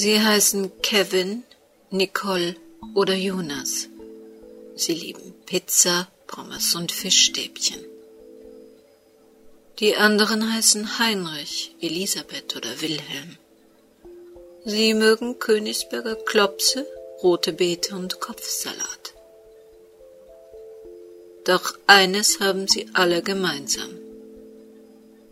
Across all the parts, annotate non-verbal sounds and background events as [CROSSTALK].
Sie heißen Kevin, Nicole oder Jonas. Sie lieben Pizza, Pommes und Fischstäbchen. Die anderen heißen Heinrich, Elisabeth oder Wilhelm. Sie mögen Königsberger Klopse, rote Beete und Kopfsalat. Doch eines haben sie alle gemeinsam.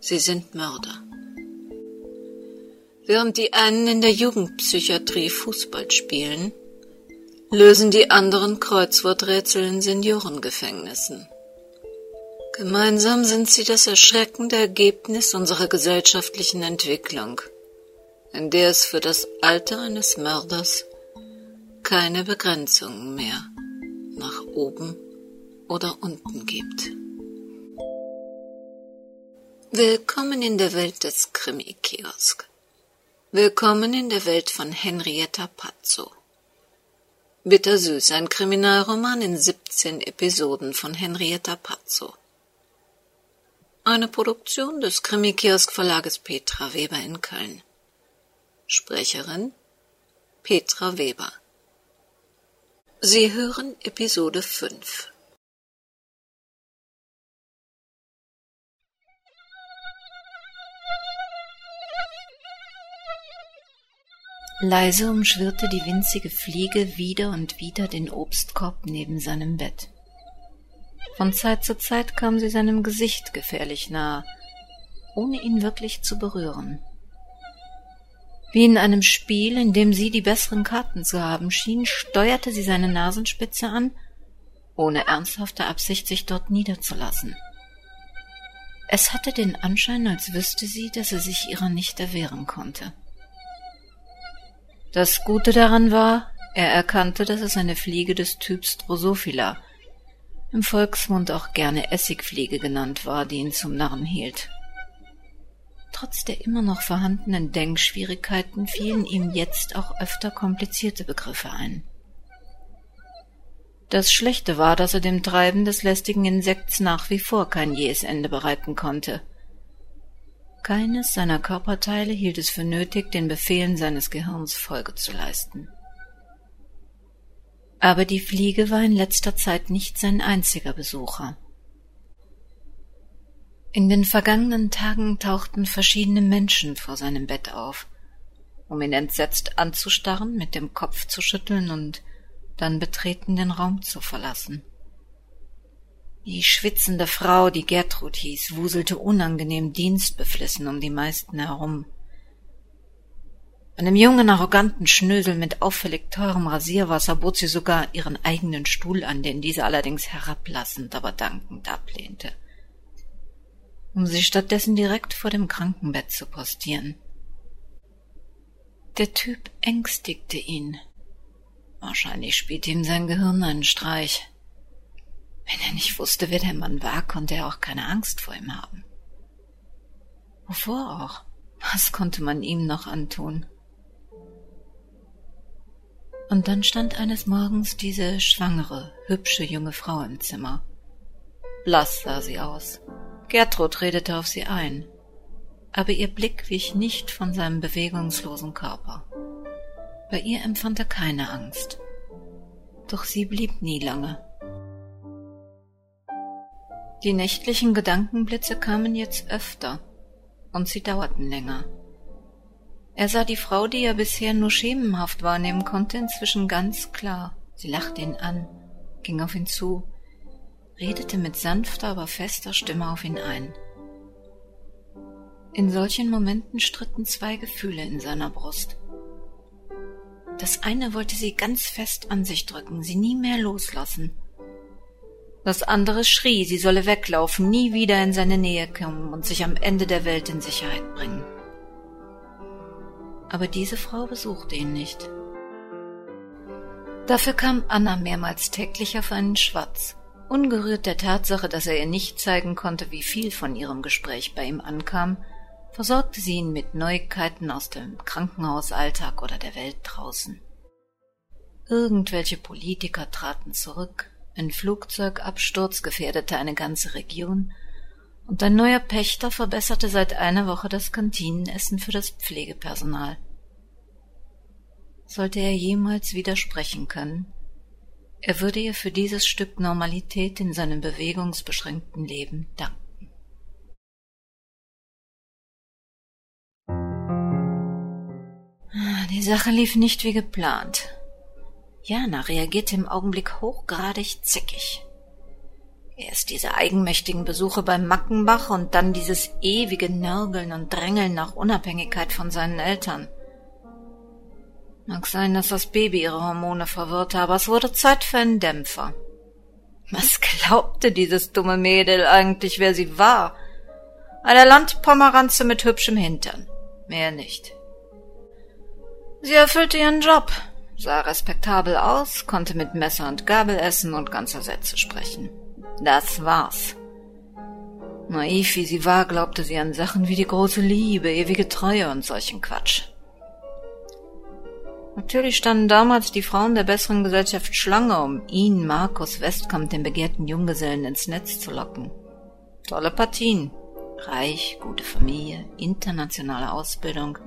Sie sind Mörder. Während die einen in der Jugendpsychiatrie Fußball spielen, lösen die anderen Kreuzworträtsel in Seniorengefängnissen. Gemeinsam sind sie das erschreckende Ergebnis unserer gesellschaftlichen Entwicklung, in der es für das Alter eines Mörders keine Begrenzungen mehr nach oben oder unten gibt. Willkommen in der Welt des Krimi-Kiosk. Willkommen in der Welt von Henrietta Pazzo. Bittersüß, ein Kriminalroman in 17 Episoden von Henrietta Pazzo. Eine Produktion des Krimi-Kiosk-Verlages Petra Weber in Köln. Sprecherin Petra Weber. Sie hören Episode 5. Leise umschwirrte die winzige Fliege wieder und wieder den Obstkorb neben seinem Bett. Von Zeit zu Zeit kam sie seinem Gesicht gefährlich nahe, ohne ihn wirklich zu berühren. Wie in einem Spiel, in dem sie die besseren Karten zu haben schien, steuerte sie seine Nasenspitze an, ohne ernsthafte Absicht, sich dort niederzulassen. Es hatte den Anschein, als wüsste sie, dass er sich ihrer nicht erwehren konnte. Das Gute daran war, er erkannte, dass es eine Fliege des Typs Drosophila, im Volksmund auch gerne Essigfliege genannt war, die ihn zum Narren hielt. Trotz der immer noch vorhandenen Denkschwierigkeiten fielen ihm jetzt auch öfter komplizierte Begriffe ein. Das Schlechte war, dass er dem Treiben des lästigen Insekts nach wie vor kein jähes Ende bereiten konnte – keines seiner Körperteile hielt es für nötig, den Befehlen seines Gehirns Folge zu leisten. Aber die Fliege war in letzter Zeit nicht sein einziger Besucher. In den vergangenen Tagen tauchten verschiedene Menschen vor seinem Bett auf, um ihn entsetzt anzustarren, mit dem Kopf zu schütteln und dann betreten den Raum zu verlassen. Die schwitzende Frau, die Gertrud hieß, wuselte unangenehm dienstbeflissen um die meisten herum. Einem jungen, arroganten Schnösel mit auffällig teurem Rasierwasser bot sie sogar ihren eigenen Stuhl an, den diese allerdings herablassend, aber dankend ablehnte, um sie stattdessen direkt vor dem Krankenbett zu postieren. Der Typ ängstigte ihn. Wahrscheinlich spielte ihm sein Gehirn einen Streich. Wenn er nicht wusste, wer der Mann war, konnte er auch keine Angst vor ihm haben. Wovor auch? Was konnte man ihm noch antun? Und dann stand eines Morgens diese schwangere, hübsche junge Frau im Zimmer. Blass sah sie aus. Gertrud redete auf sie ein, aber ihr Blick wich nicht von seinem bewegungslosen Körper. Bei ihr empfand er keine Angst. Doch sie blieb nie lange. Die nächtlichen Gedankenblitze kamen jetzt öfter, und sie dauerten länger. Er sah die Frau, die er bisher nur schemenhaft wahrnehmen konnte, inzwischen ganz klar. Sie lachte ihn an, ging auf ihn zu, redete mit sanfter, aber fester Stimme auf ihn ein. In solchen Momenten stritten zwei Gefühle in seiner Brust. Das eine wollte sie ganz fest an sich drücken, sie nie mehr loslassen, das andere schrie, sie solle weglaufen, nie wieder in seine Nähe kommen und sich am Ende der Welt in Sicherheit bringen. Aber diese Frau besuchte ihn nicht. Dafür kam Anna mehrmals täglich auf einen Schwatz, ungerührt der Tatsache, dass er ihr nicht zeigen konnte, wie viel von ihrem Gespräch bei ihm ankam, versorgte sie ihn mit Neuigkeiten aus dem Krankenhausalltag oder der Welt draußen. Irgendwelche Politiker traten zurück, ein Flugzeugabsturz gefährdete eine ganze Region, und ein neuer Pächter verbesserte seit einer Woche das Kantinenessen für das Pflegepersonal. sollte er jemals widersprechen können, er würde ihr für dieses Stück Normalität in seinem bewegungsbeschränkten Leben danken. Die Sache lief nicht wie geplant. Jana reagierte im Augenblick hochgradig zickig. Erst diese eigenmächtigen Besuche beim Mackenbach und dann dieses ewige Nörgeln und Drängeln nach Unabhängigkeit von seinen Eltern. Mag sein, dass das Baby ihre Hormone verwirrte, aber es wurde Zeit für einen Dämpfer. Was glaubte dieses dumme Mädel eigentlich, wer sie war? Eine Landpomeranze mit hübschem Hintern. Mehr nicht. Sie erfüllte ihren Job, sah respektabel aus, konnte mit Messer und Gabel essen und ganze Sätze sprechen. Das war's. Naiv wie sie war, glaubte sie an Sachen wie die große Liebe, ewige Treue und solchen Quatsch. Natürlich standen damals die Frauen der besseren Gesellschaft Schlange, um ihn, Markus Westkamp, den begehrten Junggesellen, ins Netz zu locken. Tolle Partien. Reich, gute Familie, internationale Ausbildung.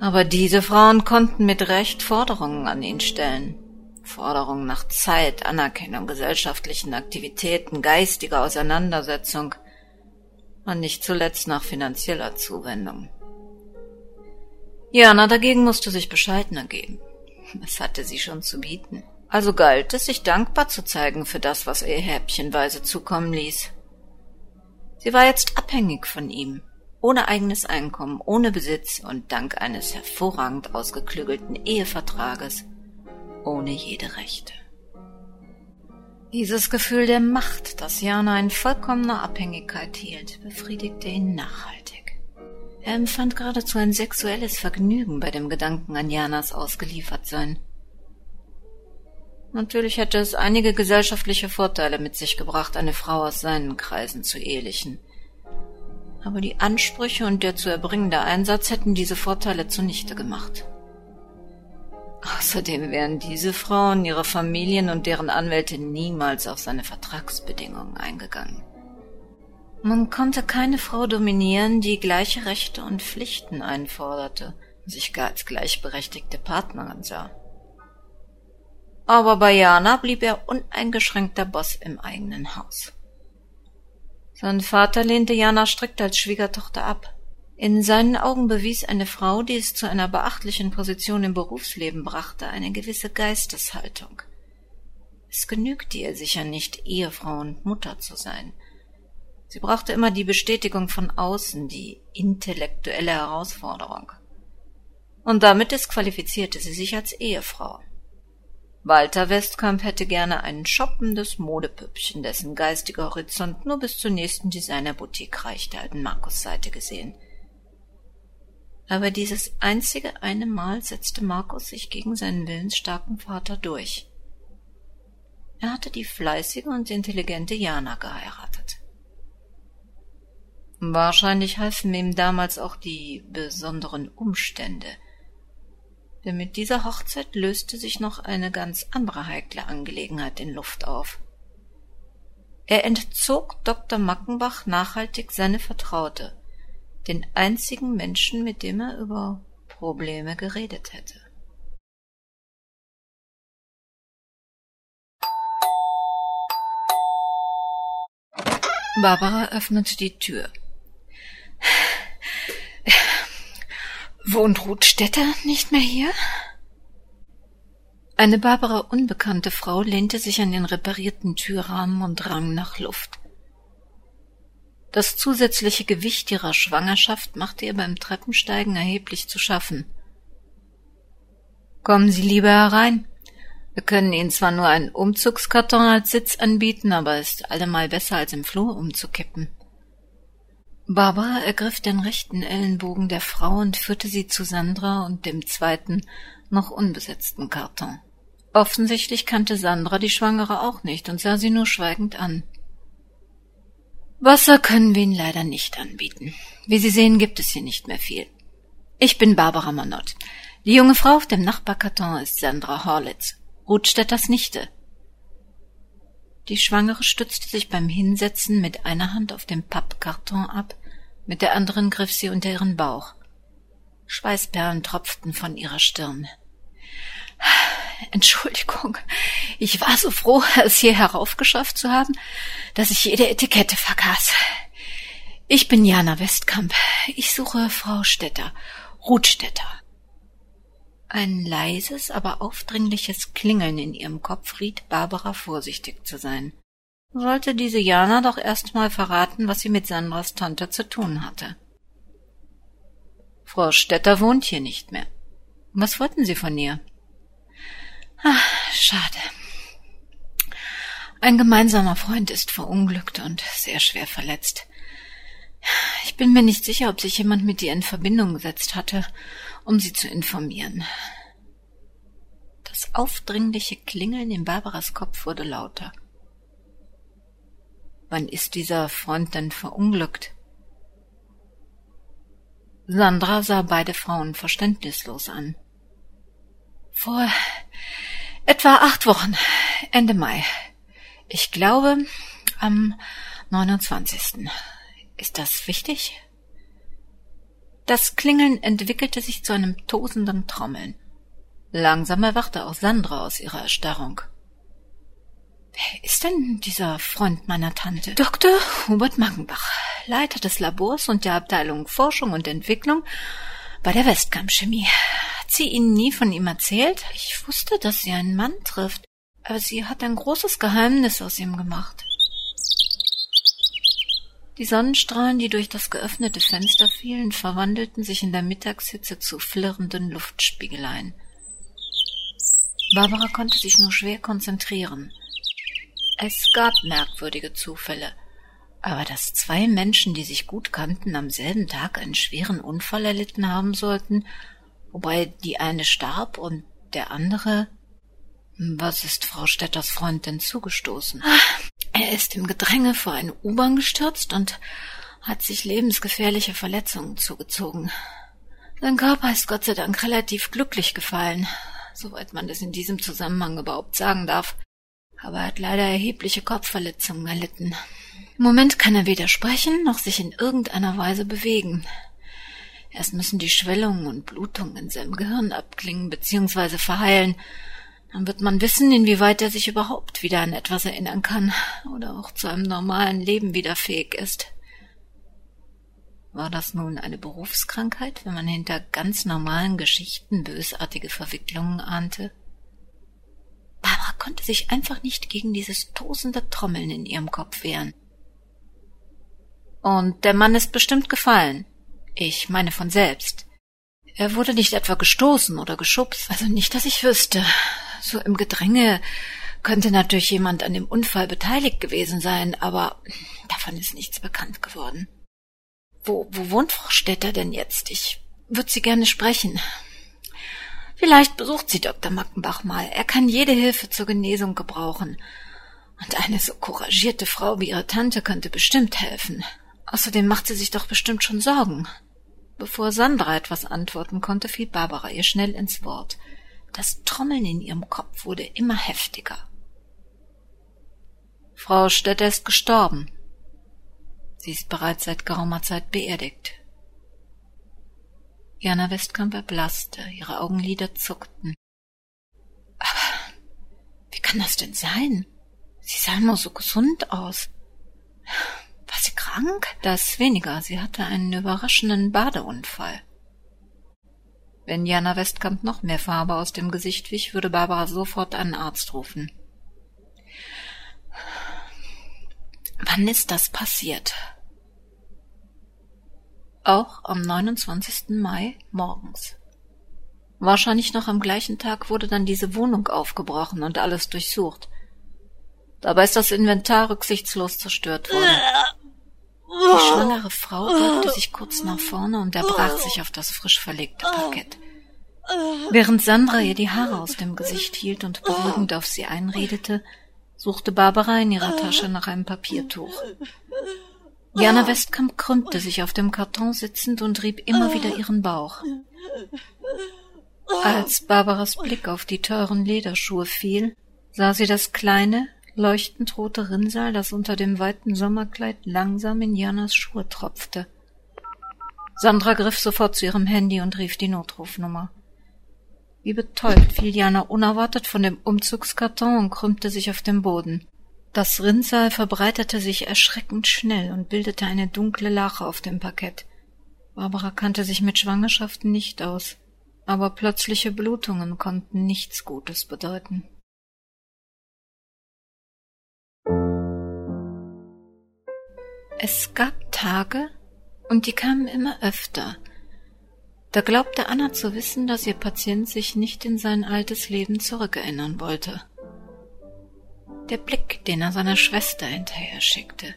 Aber diese Frauen konnten mit Recht Forderungen an ihn stellen. Forderungen nach Zeit, Anerkennung, gesellschaftlichen Aktivitäten, geistiger Auseinandersetzung und nicht zuletzt nach finanzieller Zuwendung. Jana dagegen musste sich bescheiden ergeben. Was hatte sie schon zu bieten? Also galt es, sich dankbar zu zeigen für das, was er häppchenweise zukommen ließ. Sie war jetzt abhängig von ihm, ohne eigenes Einkommen, ohne Besitz und dank eines hervorragend ausgeklügelten Ehevertrages ohne jede Rechte. Dieses Gefühl der Macht, das Jana in vollkommener Abhängigkeit hielt, befriedigte ihn nachhaltig. Er empfand geradezu ein sexuelles Vergnügen bei dem Gedanken an Janas Ausgeliefertsein. Natürlich hätte es einige gesellschaftliche Vorteile mit sich gebracht, eine Frau aus seinen Kreisen zu ehelichen. Aber die Ansprüche und der zu erbringende Einsatz hätten diese Vorteile zunichte gemacht. Außerdem wären diese Frauen, ihre Familien und deren Anwälte niemals auf seine Vertragsbedingungen eingegangen. Man konnte keine Frau dominieren, die gleiche Rechte und Pflichten einforderte, sich gar als gleichberechtigte Partnerin sah. Aber bei Jana blieb er uneingeschränkter Boss im eigenen Haus. Sein Vater lehnte Jana strikt als Schwiegertochter ab. In seinen Augen bewies eine Frau, die es zu einer beachtlichen Position im Berufsleben brachte, eine gewisse Geisteshaltung. Es genügte ihr sicher nicht, Ehefrau und Mutter zu sein. Sie brauchte immer die Bestätigung von außen, die intellektuelle Herausforderung. Und damit disqualifizierte sie sich als Ehefrau. Walter Westkamp hätte gerne ein shoppendes Modepüppchen, dessen geistiger Horizont nur bis zur nächsten Designerboutique reichte, an Markus Seite gesehen – aber dieses einzige eine Mal setzte Markus sich gegen seinen willensstarken Vater durch. Er hatte die fleißige und intelligente Jana geheiratet. Wahrscheinlich halfen ihm damals auch die besonderen Umstände, denn mit dieser Hochzeit löste sich noch eine ganz andere heikle Angelegenheit in Luft auf. Er entzog Dr. Mackenbach nachhaltig seine Vertraute, den einzigen Menschen, mit dem er über Probleme geredet hätte. Barbara öffnete die Tür. Wohnt Ruth Stetter nicht mehr hier? Eine Barbara unbekannte Frau lehnte sich an den reparierten Türrahmen und rang nach Luft. Das zusätzliche Gewicht ihrer Schwangerschaft machte ihr beim Treppensteigen erheblich zu schaffen. Kommen Sie lieber herein. Wir können Ihnen zwar nur einen Umzugskarton als Sitz anbieten, aber ist allemal besser als im Flur umzukippen. Barbara ergriff den rechten Ellenbogen der Frau und führte sie zu Sandra und dem zweiten, noch unbesetzten Karton. Offensichtlich kannte Sandra die Schwangere auch nicht und sah sie nur schweigend an. Wasser können wir Ihnen leider nicht anbieten. Wie Sie sehen, gibt es hier nicht mehr viel. Ich bin Barbara Manott. Die junge Frau auf dem Nachbarkarton ist Sandra Horlitz, Rutstädters Nichte. Die Schwangere stützte sich beim Hinsetzen mit einer Hand auf dem Pappkarton ab, mit der anderen griff sie unter ihren Bauch. Schweißperlen tropften von ihrer Stirn. [SIGHS] Entschuldigung, ich war so froh, es hier heraufgeschafft zu haben, dass ich jede Etikette vergaß. Ich bin Jana Westkamp. Ich suche Frau Stetter, Ruth Stetter. Ein leises, aber aufdringliches Klingeln in ihrem Kopf riet Barbara vorsichtig zu sein. Sollte diese Jana doch erst mal verraten, was sie mit Sandras Tante zu tun hatte. Frau Stetter wohnt hier nicht mehr. Was wollten Sie von ihr? Ach, schade. Ein gemeinsamer Freund ist verunglückt und sehr schwer verletzt. Ich bin mir nicht sicher, ob sich jemand mit ihr in Verbindung gesetzt hatte, um sie zu informieren. Das aufdringliche Klingeln in Barbaras Kopf wurde lauter. Wann ist dieser Freund denn verunglückt? Sandra sah beide Frauen verständnislos an. Vor etwa acht Wochen, Ende Mai. Ich glaube, am 29. Ist das wichtig? Das Klingeln entwickelte sich zu einem tosenden Trommeln. Langsam erwachte auch Sandra aus ihrer Erstarrung. Wer ist denn dieser Freund meiner Tante? Dr. Hubert Maggenbach, Leiter des Labors und der Abteilung Forschung und Entwicklung bei der Westkamp Chemie. Hat sie Ihnen nie von ihm erzählt? Ich wusste, dass sie einen Mann trifft, aber sie hat ein großes Geheimnis aus ihm gemacht. Die Sonnenstrahlen, die durch das geöffnete Fenster fielen, verwandelten sich in der Mittagshitze zu flirrenden Luftspiegeleien. Barbara konnte sich nur schwer konzentrieren. Es gab merkwürdige Zufälle. Aber dass zwei Menschen, die sich gut kannten, am selben Tag einen schweren Unfall erlitten haben sollten, wobei die eine starb und der andere. Was ist Frau Stetters Freund denn zugestoßen? Er ist im Gedränge vor eine U-Bahn gestürzt und hat sich lebensgefährliche Verletzungen zugezogen. Sein Körper ist Gott sei Dank relativ glücklich gefallen, soweit man das in diesem Zusammenhang überhaupt sagen darf aber er hat leider erhebliche Kopfverletzungen erlitten. Im Moment kann er weder sprechen noch sich in irgendeiner Weise bewegen. Erst müssen die Schwellungen und Blutungen in seinem Gehirn abklingen bzw. verheilen. Dann wird man wissen, inwieweit er sich überhaupt wieder an etwas erinnern kann oder auch zu einem normalen Leben wieder fähig ist. War das nun eine Berufskrankheit, wenn man hinter ganz normalen Geschichten bösartige Verwicklungen ahnte? Barbara konnte sich einfach nicht gegen dieses tosende Trommeln in ihrem Kopf wehren. Und der Mann ist bestimmt gefallen. Ich meine von selbst. Er wurde nicht etwa gestoßen oder geschubst, also nicht, dass ich wüsste. So im Gedränge könnte natürlich jemand an dem Unfall beteiligt gewesen sein, aber davon ist nichts bekannt geworden. Wo, wo wohnt Frau Stetter denn jetzt? Ich würde sie gerne sprechen. Vielleicht besucht sie Dr. Mackenbach mal. Er kann jede Hilfe zur Genesung gebrauchen. Und eine so couragierte Frau wie ihre Tante könnte bestimmt helfen. Außerdem macht sie sich doch bestimmt schon Sorgen. Bevor Sandra etwas antworten konnte, fiel Barbara ihr schnell ins Wort. Das Trommeln in ihrem Kopf wurde immer heftiger. Frau Stetter ist gestorben. Sie ist bereits seit geraumer Zeit beerdigt. Jana Westkamp erblasste, ihre Augenlider zuckten. Aber wie kann das denn sein? Sie sah immer so gesund aus. War sie krank? Das weniger. Sie hatte einen überraschenden Badeunfall. Wenn Jana Westkamp noch mehr Farbe aus dem Gesicht wich, würde Barbara sofort einen Arzt rufen. Wann ist das passiert? auch am 29. Mai morgens. Wahrscheinlich noch am gleichen Tag wurde dann diese Wohnung aufgebrochen und alles durchsucht. Dabei ist das Inventar rücksichtslos zerstört worden. Die schwangere Frau beugte sich kurz nach vorne und erbrach sich auf das frisch verlegte Parkett. Während Sandra ihr die Haare aus dem Gesicht hielt und beruhigend auf sie einredete, suchte Barbara in ihrer Tasche nach einem Papiertuch. Jana Westkamp krümmte sich auf dem Karton sitzend und rieb immer wieder ihren Bauch. Als Barbaras Blick auf die teuren Lederschuhe fiel, sah sie das kleine, leuchtend rote Rinnsal, das unter dem weiten Sommerkleid langsam in Janas Schuhe tropfte. Sandra griff sofort zu ihrem Handy und rief die Notrufnummer. Wie betäubt fiel Jana unerwartet von dem Umzugskarton und krümmte sich auf dem Boden. Das Rinnsal verbreitete sich erschreckend schnell und bildete eine dunkle Lache auf dem Parkett. Barbara kannte sich mit Schwangerschaften nicht aus, aber plötzliche Blutungen konnten nichts Gutes bedeuten. Es gab Tage, und die kamen immer öfter. Da glaubte Anna zu wissen, dass ihr Patient sich nicht in sein altes Leben zurückerinnern wollte. Der Blick, den er seiner Schwester hinterher schickte,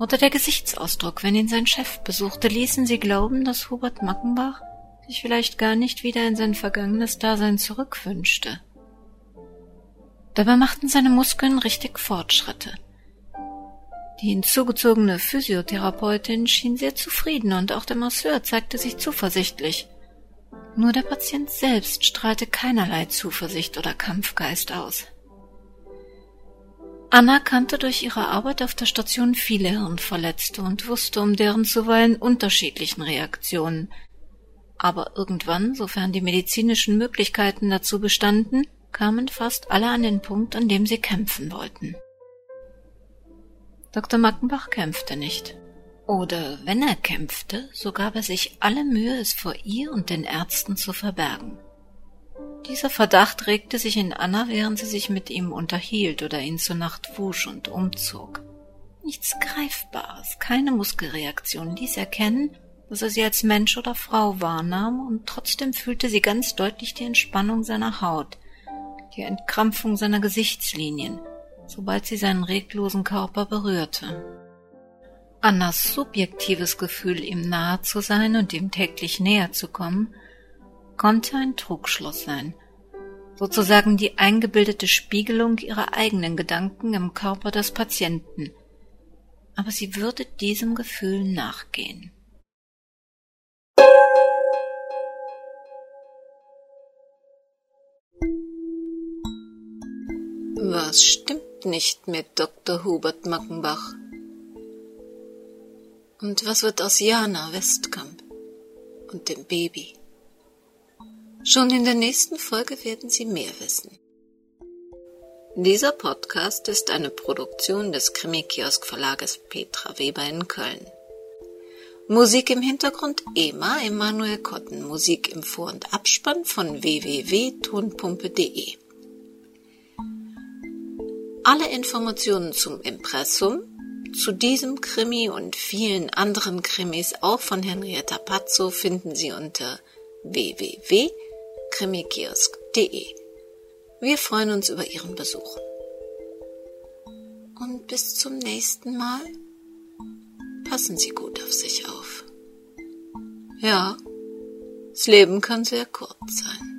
oder der Gesichtsausdruck, wenn ihn sein Chef besuchte, ließen sie glauben, dass Hubert Mackenbach sich vielleicht gar nicht wieder in sein vergangenes Dasein zurückwünschte. Dabei machten seine Muskeln richtig Fortschritte. Die hinzugezogene Physiotherapeutin schien sehr zufrieden und auch der Masseur zeigte sich zuversichtlich. Nur der Patient selbst strahlte keinerlei Zuversicht oder Kampfgeist aus. Anna kannte durch ihre Arbeit auf der Station viele Hirnverletzte und wusste um deren zuweilen unterschiedlichen Reaktionen. Aber irgendwann, sofern die medizinischen Möglichkeiten dazu bestanden, kamen fast alle an den Punkt, an dem sie kämpfen wollten. Dr. Mackenbach kämpfte nicht. Oder wenn er kämpfte, so gab er sich alle Mühe, es vor ihr und den Ärzten zu verbergen. Dieser Verdacht regte sich in Anna, während sie sich mit ihm unterhielt oder ihn zur Nacht wusch und umzog. Nichts Greifbares, keine Muskelreaktion ließ erkennen, dass er sie als Mensch oder Frau wahrnahm, und trotzdem fühlte sie ganz deutlich die Entspannung seiner Haut, die Entkrampfung seiner Gesichtslinien, sobald sie seinen reglosen Körper berührte. Annas subjektives Gefühl, ihm nahe zu sein und ihm täglich näher zu kommen, konnte ein Trugschluss sein, sozusagen die eingebildete Spiegelung ihrer eigenen Gedanken im Körper des Patienten, aber sie würde diesem Gefühl nachgehen. Was stimmt nicht mit Dr. Hubert Mackenbach? Und was wird aus Jana Westkamp und dem Baby? Schon in der nächsten Folge werden Sie mehr wissen. Dieser Podcast ist eine Produktion des Krimi-Kiosk Verlages Petra Weber in Köln. Musik im Hintergrund Ema Emanuel Kotten, Musik im Vor- und Abspann von www.tonpumpe.de. Alle Informationen zum Impressum, zu diesem Krimi und vielen anderen Krimis auch von Henrietta Pazzo finden Sie unter www.krimikiosk.de. Wir freuen uns über Ihren Besuch. Und bis zum nächsten Mal. Passen Sie gut auf sich auf. Ja, das Leben kann sehr kurz sein.